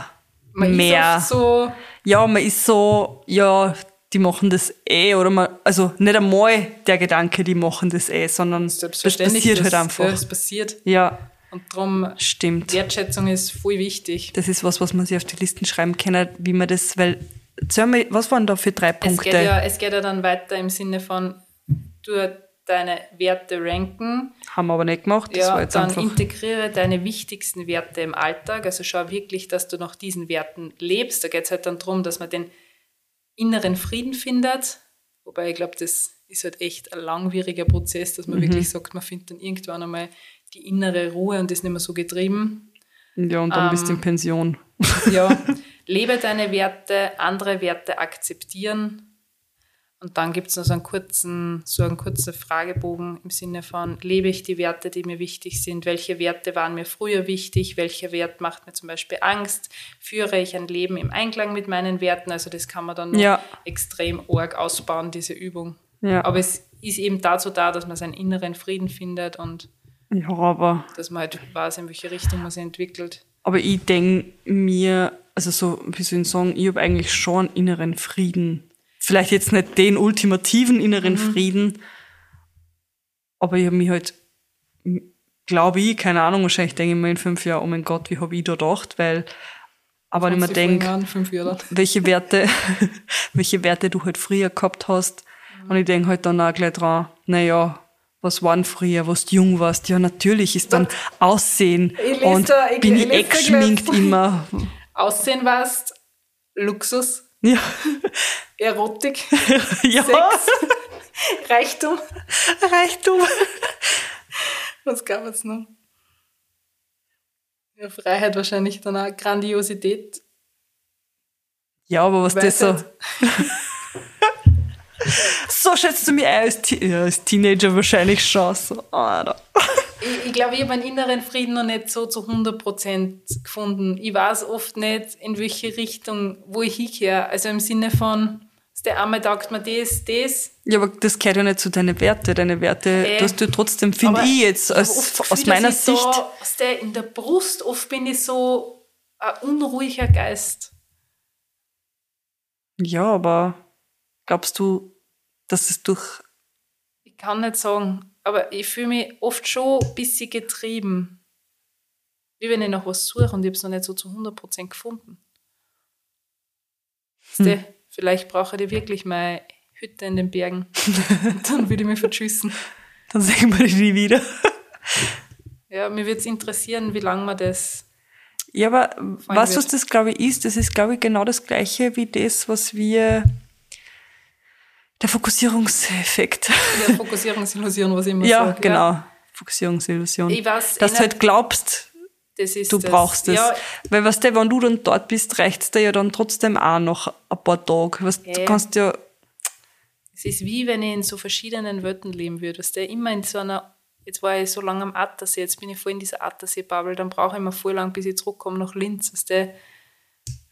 [SPEAKER 1] Man
[SPEAKER 2] mehr.
[SPEAKER 1] ist so,
[SPEAKER 2] ja, man ist so, ja, die machen das eh, oder man, also nicht einmal der Gedanke, die machen das eh, sondern das
[SPEAKER 1] selbstverständlich.
[SPEAKER 2] passiert
[SPEAKER 1] das,
[SPEAKER 2] halt
[SPEAKER 1] Ja,
[SPEAKER 2] einfach.
[SPEAKER 1] das passiert.
[SPEAKER 2] Ja,
[SPEAKER 1] Und darum,
[SPEAKER 2] stimmt.
[SPEAKER 1] Wertschätzung ist voll wichtig.
[SPEAKER 2] Das ist was, was man sich auf die Listen schreiben kann, wie man das, weil, mir, was waren da für drei
[SPEAKER 1] Es
[SPEAKER 2] Punkte?
[SPEAKER 1] geht, ja, es geht ja dann weiter im Sinne von, du deine Werte ranken,
[SPEAKER 2] Haben wir aber nicht gemacht, das war
[SPEAKER 1] ja,
[SPEAKER 2] jetzt
[SPEAKER 1] dann
[SPEAKER 2] einfach.
[SPEAKER 1] integriere deine wichtigsten Werte im Alltag. Also schau wirklich, dass du nach diesen Werten lebst. Da geht es halt dann darum, dass man den inneren Frieden findet, Wobei ich glaube, das ist halt echt ein langwieriger Prozess, dass man wirklich sagt, man findet dann irgendwann einmal die innere Ruhe und ist nicht mehr so getrieben.
[SPEAKER 2] Ja, und dann bist du in Pension.
[SPEAKER 1] Ja, lebe deine Werte, andere Werte akzeptieren. Und dann gibt es noch so einen kurzen, so einen kurzen Fragebogen im Sinne von, lebe ich die Werte, die mir wichtig sind? Welche Werte waren mir früher wichtig? Welcher Wert macht mir zum Beispiel Angst? Führe ich ein Leben im Einklang mit meinen Werten? Also das kann man dann noch
[SPEAKER 2] Ja.
[SPEAKER 1] extrem arg ausbauen, diese Übung.
[SPEAKER 2] Ja.
[SPEAKER 1] Aber es ist eben dazu da, dass man seinen inneren Frieden findet und
[SPEAKER 2] Ja, aber,
[SPEAKER 1] dass man halt weiß, in welche Richtung man sich entwickelt.
[SPEAKER 2] aber ich denke mir, also so, wie soll ich sagen, ich habe eigentlich schon inneren Frieden. Vielleicht jetzt nicht den ultimativen inneren
[SPEAKER 1] Mhm.
[SPEAKER 2] Frieden, aber ich habe mich halt, glaube ich, keine Ahnung, wahrscheinlich denke ich mir in fünf Jahren, oh mein Gott, wie habe ich da gedacht, weil, aber wenn ich mir denke, welche Werte, welche Werte du halt früher gehabt hast. Und ich denke halt dann auch gleich dran, naja, was waren früher, was du jung warst? Ja, natürlich ist dann Aussehen
[SPEAKER 1] Ich
[SPEAKER 2] und
[SPEAKER 1] da- ich-
[SPEAKER 2] bin
[SPEAKER 1] ich
[SPEAKER 2] ich geschminkt
[SPEAKER 1] gleich.
[SPEAKER 2] immer.
[SPEAKER 1] Aussehen warst, Luxus,
[SPEAKER 2] Ja,
[SPEAKER 1] Erotik,
[SPEAKER 2] ja,
[SPEAKER 1] Sex, Reichtum.
[SPEAKER 2] Reichtum.
[SPEAKER 1] Was gab es noch? Ja, Freiheit wahrscheinlich dann auch Grandiosität.
[SPEAKER 2] Ja, aber was das so, so schätzt du mich ein als, Te ja, als Teenager wahrscheinlich schon so. Alter.
[SPEAKER 1] Ich, ich glaube, ich habe meinen inneren Frieden noch nicht so zu 100% gefunden. Ich weiß oft nicht, in welche Richtung, wo ich hinkehre. Also im Sinne von, der einmal taugt mir das, das.
[SPEAKER 2] Ja, aber das gehört ja nicht zu deinen Werte. Deine Werte,
[SPEAKER 1] Äh,
[SPEAKER 2] dass du trotzdem, finde ich jetzt,
[SPEAKER 1] ich
[SPEAKER 2] als,
[SPEAKER 1] das
[SPEAKER 2] aus
[SPEAKER 1] Gefühl,
[SPEAKER 2] meiner
[SPEAKER 1] ich
[SPEAKER 2] Sicht,
[SPEAKER 1] So, aus der, in der Brust oft bin ich so ein unruhiger Geist.
[SPEAKER 2] ja, aber glaubst du, dass es durch
[SPEAKER 1] Ich kann nicht sagen, aber ich fühle mich oft schon ein bisschen getrieben. Wie wenn ich nach was suche und ich habe es noch nicht so zu 100% gefunden. Du, Vielleicht brauche ich wirklich meine Hütte in den Bergen. dann würde ich mich verschüssen.
[SPEAKER 2] Dann sehen wir die nie wieder.
[SPEAKER 1] Ja, mir würde es interessieren, wie lange man das.
[SPEAKER 2] Ja, aber was, was das, glaube ich, ist, das ist, glaube ich, genau das Gleiche wie das, was wir, der Fokussierungseffekt.
[SPEAKER 1] Ja, Fokussierungsillusion, was ich immer
[SPEAKER 2] ja,
[SPEAKER 1] sage.
[SPEAKER 2] genau. Fokussierungsillusion.
[SPEAKER 1] Ich weiß,
[SPEAKER 2] Dass du halt glaubst,
[SPEAKER 1] das ist
[SPEAKER 2] du
[SPEAKER 1] das.
[SPEAKER 2] brauchst es.
[SPEAKER 1] Ja,
[SPEAKER 2] Weil, weißt du, wenn du dann dort bist, reicht's dir ja dann trotzdem auch noch ein paar Tage. Weißt, du
[SPEAKER 1] Ja.
[SPEAKER 2] kannst ja,
[SPEAKER 1] Es ist wie wenn ich in so verschiedenen Welten leben würde. Weißt du, immer in so einer, jetzt war ich so lange am Attersee, jetzt bin ich voll in dieser Attersee-Bubble, dann brauche ich immer voll lang, bis ich zurückkomme nach Linz. Weißt du,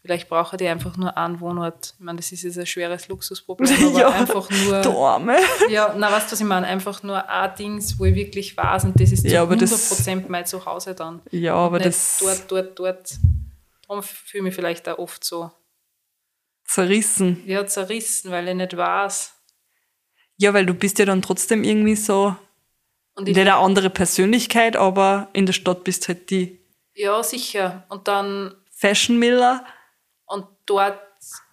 [SPEAKER 1] vielleicht brauche ich einfach nur einen Wohnort. Ich meine, das ist jetzt ein schweres Luxusproblem, aber
[SPEAKER 2] Ja,
[SPEAKER 1] einfach nur.
[SPEAKER 2] du Arme.
[SPEAKER 1] Ja, na, weißt du, was ich meine? Einfach nur ein Dings, wo ich wirklich weiß und das ist zu
[SPEAKER 2] Ja, aber
[SPEAKER 1] 100%
[SPEAKER 2] das-
[SPEAKER 1] mein Zuhause dann.
[SPEAKER 2] Ja, aber das
[SPEAKER 1] dort, dort, dort. Darum fühle ich mich vielleicht auch oft so
[SPEAKER 2] zerrissen.
[SPEAKER 1] ja, zerrissen, weil ich nicht weiß.
[SPEAKER 2] Ja, weil du bist ja dann trotzdem irgendwie so,
[SPEAKER 1] Und ich
[SPEAKER 2] nicht eine andere Persönlichkeit, aber in der Stadt bist halt die
[SPEAKER 1] Ja, sicher. Und dann,
[SPEAKER 2] Fashion Miller,
[SPEAKER 1] dort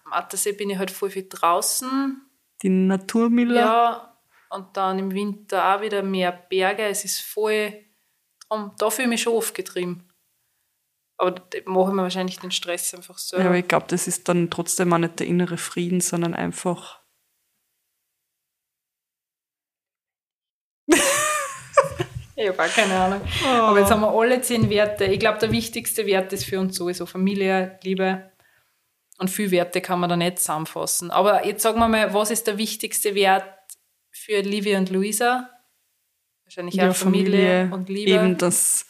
[SPEAKER 1] am Attersee bin ich halt voll viel draußen.
[SPEAKER 2] die Naturmiller.
[SPEAKER 1] Ja. Und dann im Winter auch wieder mehr Berge. Es ist voll, drum, da fühle ich mich schon oft getrieben. Aber da mache ich mir wahrscheinlich den Stress einfach so.
[SPEAKER 2] Ja, aber ich glaube, das ist dann trotzdem auch nicht der innere Frieden, sondern einfach.
[SPEAKER 1] Ich habe auch keine Ahnung. Aber jetzt haben wir alle zehn Werte. Ich glaube, der wichtigste Wert ist für uns sowieso Familie, Liebe. Und viele Werte kann man da nicht zusammenfassen. Aber jetzt sagen wir mal, was ist der wichtigste Wert für Livia und Luisa? Wahrscheinlich auch Familie, und Liebe.
[SPEAKER 2] Eben, dass,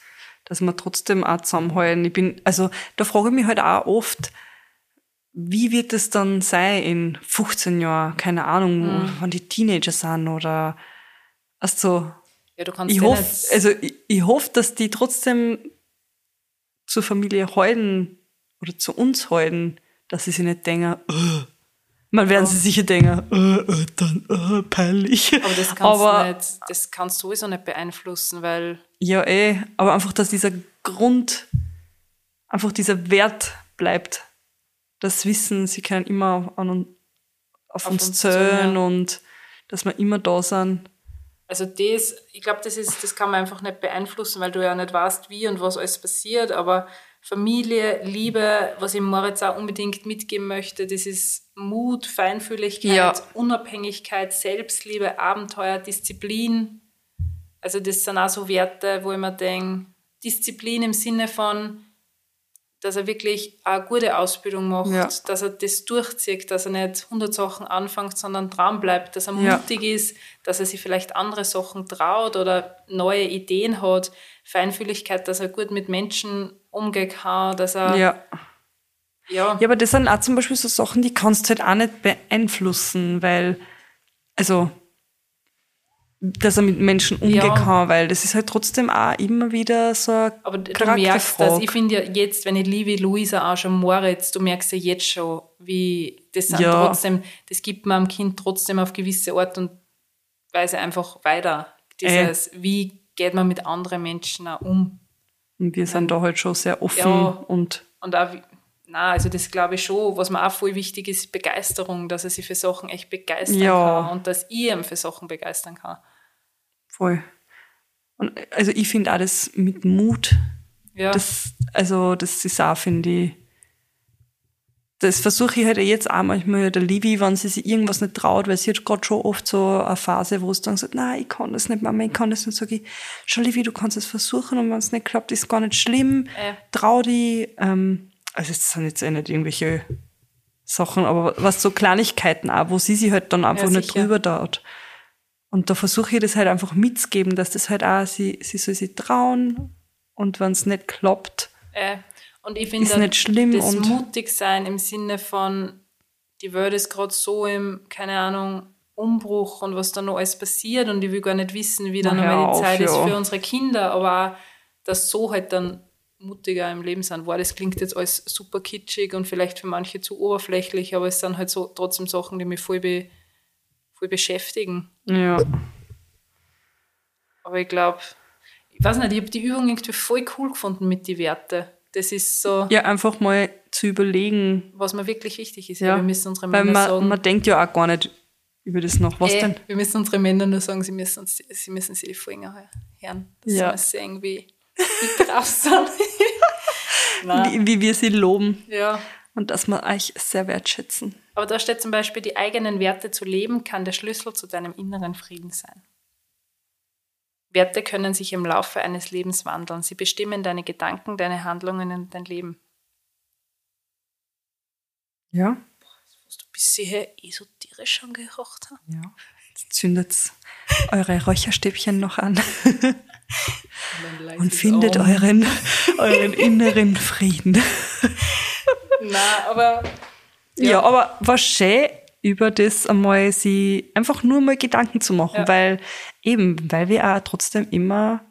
[SPEAKER 2] dass wir trotzdem auch zusammenhalten. Ich bin, also, da frage ich mich halt auch oft, wie wird es dann sein in 15 Jahren? Keine Ahnung,
[SPEAKER 1] Mhm.
[SPEAKER 2] wann die Teenager sind oder, also,
[SPEAKER 1] ja, du kannst
[SPEAKER 2] ich
[SPEAKER 1] ja
[SPEAKER 2] hoffe, also, ich, ich hoffe, dass die trotzdem zur Familie halten oder zu uns halten, dass sie sich nicht denken, äh. Man werden sie sicher denken, äh, äh, dann, äh, peinlich.
[SPEAKER 1] aber das kannst,
[SPEAKER 2] Aber-
[SPEAKER 1] du nicht, das kannst du sowieso nicht beeinflussen, weil
[SPEAKER 2] Ja, eh, aber einfach, dass dieser Grund, einfach dieser Wert bleibt. Das Wissen, sie können immer an, auf,
[SPEAKER 1] Auf
[SPEAKER 2] uns
[SPEAKER 1] uns
[SPEAKER 2] zählen
[SPEAKER 1] zählen, ja.
[SPEAKER 2] und dass wir immer da sind.
[SPEAKER 1] Also das, ich glaube, das ist, das kann man einfach nicht beeinflussen, weil du ja nicht weißt, wie und was alles passiert, aber Familie, Liebe, was ich Moritz auch unbedingt mitgeben möchte, das ist Mut, Feinfühligkeit,
[SPEAKER 2] Ja.
[SPEAKER 1] Unabhängigkeit, Selbstliebe, Abenteuer, Disziplin. Also das sind auch so Werte, wo ich mir denke, Disziplin im Sinne von, dass er wirklich eine gute Ausbildung macht,
[SPEAKER 2] Ja.
[SPEAKER 1] dass er das durchzieht, dass er nicht 100 Sachen anfängt, sondern dran bleibt, dass er
[SPEAKER 2] Ja.
[SPEAKER 1] mutig ist, dass er sich vielleicht andere Sachen traut oder neue Ideen hat, Feinfühligkeit, dass er gut mit Menschen umgehen kann, dass er, ja,
[SPEAKER 2] Ja. Ja, aber das sind auch zum Beispiel so Sachen, die kannst du halt auch nicht beeinflussen, weil, also, dass er mit Menschen umgehen
[SPEAKER 1] Ja.
[SPEAKER 2] kann, weil das ist halt trotzdem auch immer wieder so eine
[SPEAKER 1] aber du merkst das, ich finde ja jetzt, wenn ich liebe Luisa auch schon Moritz, du merkst ja jetzt schon, wie das sind
[SPEAKER 2] Ja.
[SPEAKER 1] trotzdem, das gibt man am Kind trotzdem auf gewisse Art und Weise einfach weiter.
[SPEAKER 2] Äh.
[SPEAKER 1] Dieses, wie geht man mit anderen Menschen auch um?
[SPEAKER 2] Und wir sind da halt schon sehr offen und
[SPEAKER 1] Und auch, na, also das glaube ich schon, was mir auch voll wichtig ist, Begeisterung, dass er sich für Sachen echt begeistern kann und dass ich ihn für Sachen begeistern kann.
[SPEAKER 2] Voll. Und also ich finde auch das mit Mut,
[SPEAKER 1] Ja,
[SPEAKER 2] das, also das ist auch, finde ich, das versuche ich halt jetzt auch manchmal der Livi, wenn sie sich irgendwas nicht traut, weil sie hat gerade schon oft so eine Phase, wo sie dann sagt, nein, ich kann das nicht, Mama, ich kann das nicht, sage ich, schau Livi, du kannst es versuchen und wenn es nicht klappt, ist gar nicht schlimm,
[SPEAKER 1] Äh.
[SPEAKER 2] trau dich, ähm, also es sind jetzt eh nicht irgendwelche Sachen, aber was so Kleinigkeiten auch, wo sie sich halt dann einfach nicht
[SPEAKER 1] sicher.
[SPEAKER 2] drüber dauert. Und da versuche ich das halt einfach mitzugeben, dass das halt auch, sie, sie soll sich trauen und wenn es nicht klappt,
[SPEAKER 1] äh, und ich finde
[SPEAKER 2] ist nicht schlimm
[SPEAKER 1] das
[SPEAKER 2] und-
[SPEAKER 1] mutig sein im Sinne von, die Welt ist gerade so im, keine Ahnung, Umbruch und was da noch alles passiert und ich will gar nicht wissen, wie dann
[SPEAKER 2] Na,
[SPEAKER 1] einmal die
[SPEAKER 2] auf,
[SPEAKER 1] Zeit ist
[SPEAKER 2] ja.
[SPEAKER 1] für unsere Kinder, aber auch, dass so halt dann mutiger im Leben sind. Wow, das klingt jetzt alles super kitschig und vielleicht für manche zu oberflächlich, aber es sind halt so trotzdem Sachen, die mich voll, be, voll beschäftigen.
[SPEAKER 2] ja.
[SPEAKER 1] Aber ich glaube, ich weiß nicht, ich habe die Übung irgendwie voll cool gefunden mit den Werten. Das ist so,
[SPEAKER 2] Ja, einfach mal zu überlegen.
[SPEAKER 1] was mir wirklich wichtig ist.
[SPEAKER 2] Ja.
[SPEAKER 1] Ja. Wir müssen unsere
[SPEAKER 2] Weil
[SPEAKER 1] Männer
[SPEAKER 2] man,
[SPEAKER 1] sagen,
[SPEAKER 2] man denkt ja auch gar nicht über das noch. Was
[SPEAKER 1] äh,
[SPEAKER 2] denn?
[SPEAKER 1] wir müssen unsere Männer nur sagen, sie müssen, uns, sie müssen sich die auch hören. Dass
[SPEAKER 2] Ja.
[SPEAKER 1] sie mal sehen, wie, wie drauf sind.
[SPEAKER 2] Wie, wie wir sie loben
[SPEAKER 1] Ja.
[SPEAKER 2] Und dass wir euch sehr wertschätzen.
[SPEAKER 1] Aber da steht zum Beispiel, die eigenen Werte zu leben, kann der Schlüssel zu deinem inneren Frieden sein. Werte können sich im Laufe eines Lebens wandeln. Sie bestimmen deine Gedanken, deine Handlungen und dein Leben.
[SPEAKER 2] Ja?
[SPEAKER 1] Was du bisher esoterisch angehaucht hast.
[SPEAKER 2] Ja. Jetzt zündet eure Räucherstäbchen noch an und findet euren, euren inneren Frieden.
[SPEAKER 1] Na, aber
[SPEAKER 2] Ja. aber war schön, über das einmal sie einfach nur mal Gedanken zu machen,
[SPEAKER 1] Ja.
[SPEAKER 2] weil eben, weil wir auch trotzdem immer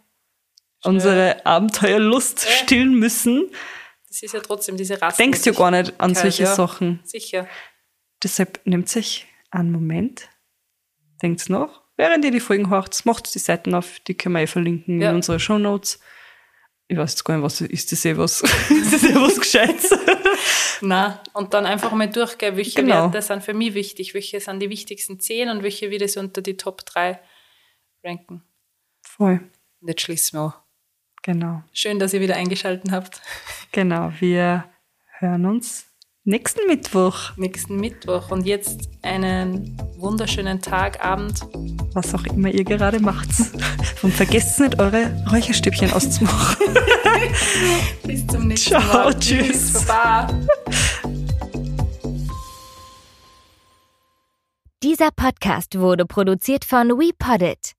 [SPEAKER 2] unsere Abenteuerlust stillen müssen,
[SPEAKER 1] das ist ja trotzdem diese Rasse.
[SPEAKER 2] denkst du gar nicht an solche
[SPEAKER 1] ja.
[SPEAKER 2] Sachen.
[SPEAKER 1] Sicher.
[SPEAKER 2] Deshalb nimmt sich einen Moment, denkt's noch, während ihr die Folgen hört, macht die Seiten auf, die können wir eh verlinken
[SPEAKER 1] Ja.
[SPEAKER 2] in unsere Shownotes. Ich weiß jetzt gar nicht, was ist das eh was? ist das eh was Gescheites?
[SPEAKER 1] Na, und dann einfach mal durchgehen, welche
[SPEAKER 2] Genau.
[SPEAKER 1] Werte sind für mich wichtig, welche sind die wichtigsten zehn und welche wieder so unter die Top 3 ranken.
[SPEAKER 2] Voll.
[SPEAKER 1] Und jetzt schließen wir an.
[SPEAKER 2] Genau.
[SPEAKER 1] Schön, dass ihr wieder eingeschaltet habt.
[SPEAKER 2] Genau. Wir hören uns nächsten Mittwoch,
[SPEAKER 1] Nächsten Mittwoch. Und jetzt einen wunderschönen Tag, Abend.
[SPEAKER 2] was auch immer ihr gerade macht. Und vergesst nicht, eure Räucherstäbchen auszumachen.
[SPEAKER 1] Bis zum nächsten
[SPEAKER 2] Ciao,
[SPEAKER 1] Mal.
[SPEAKER 2] tschüss.
[SPEAKER 1] Baba.
[SPEAKER 4] Dieser Podcast wurde produziert von WePoddit.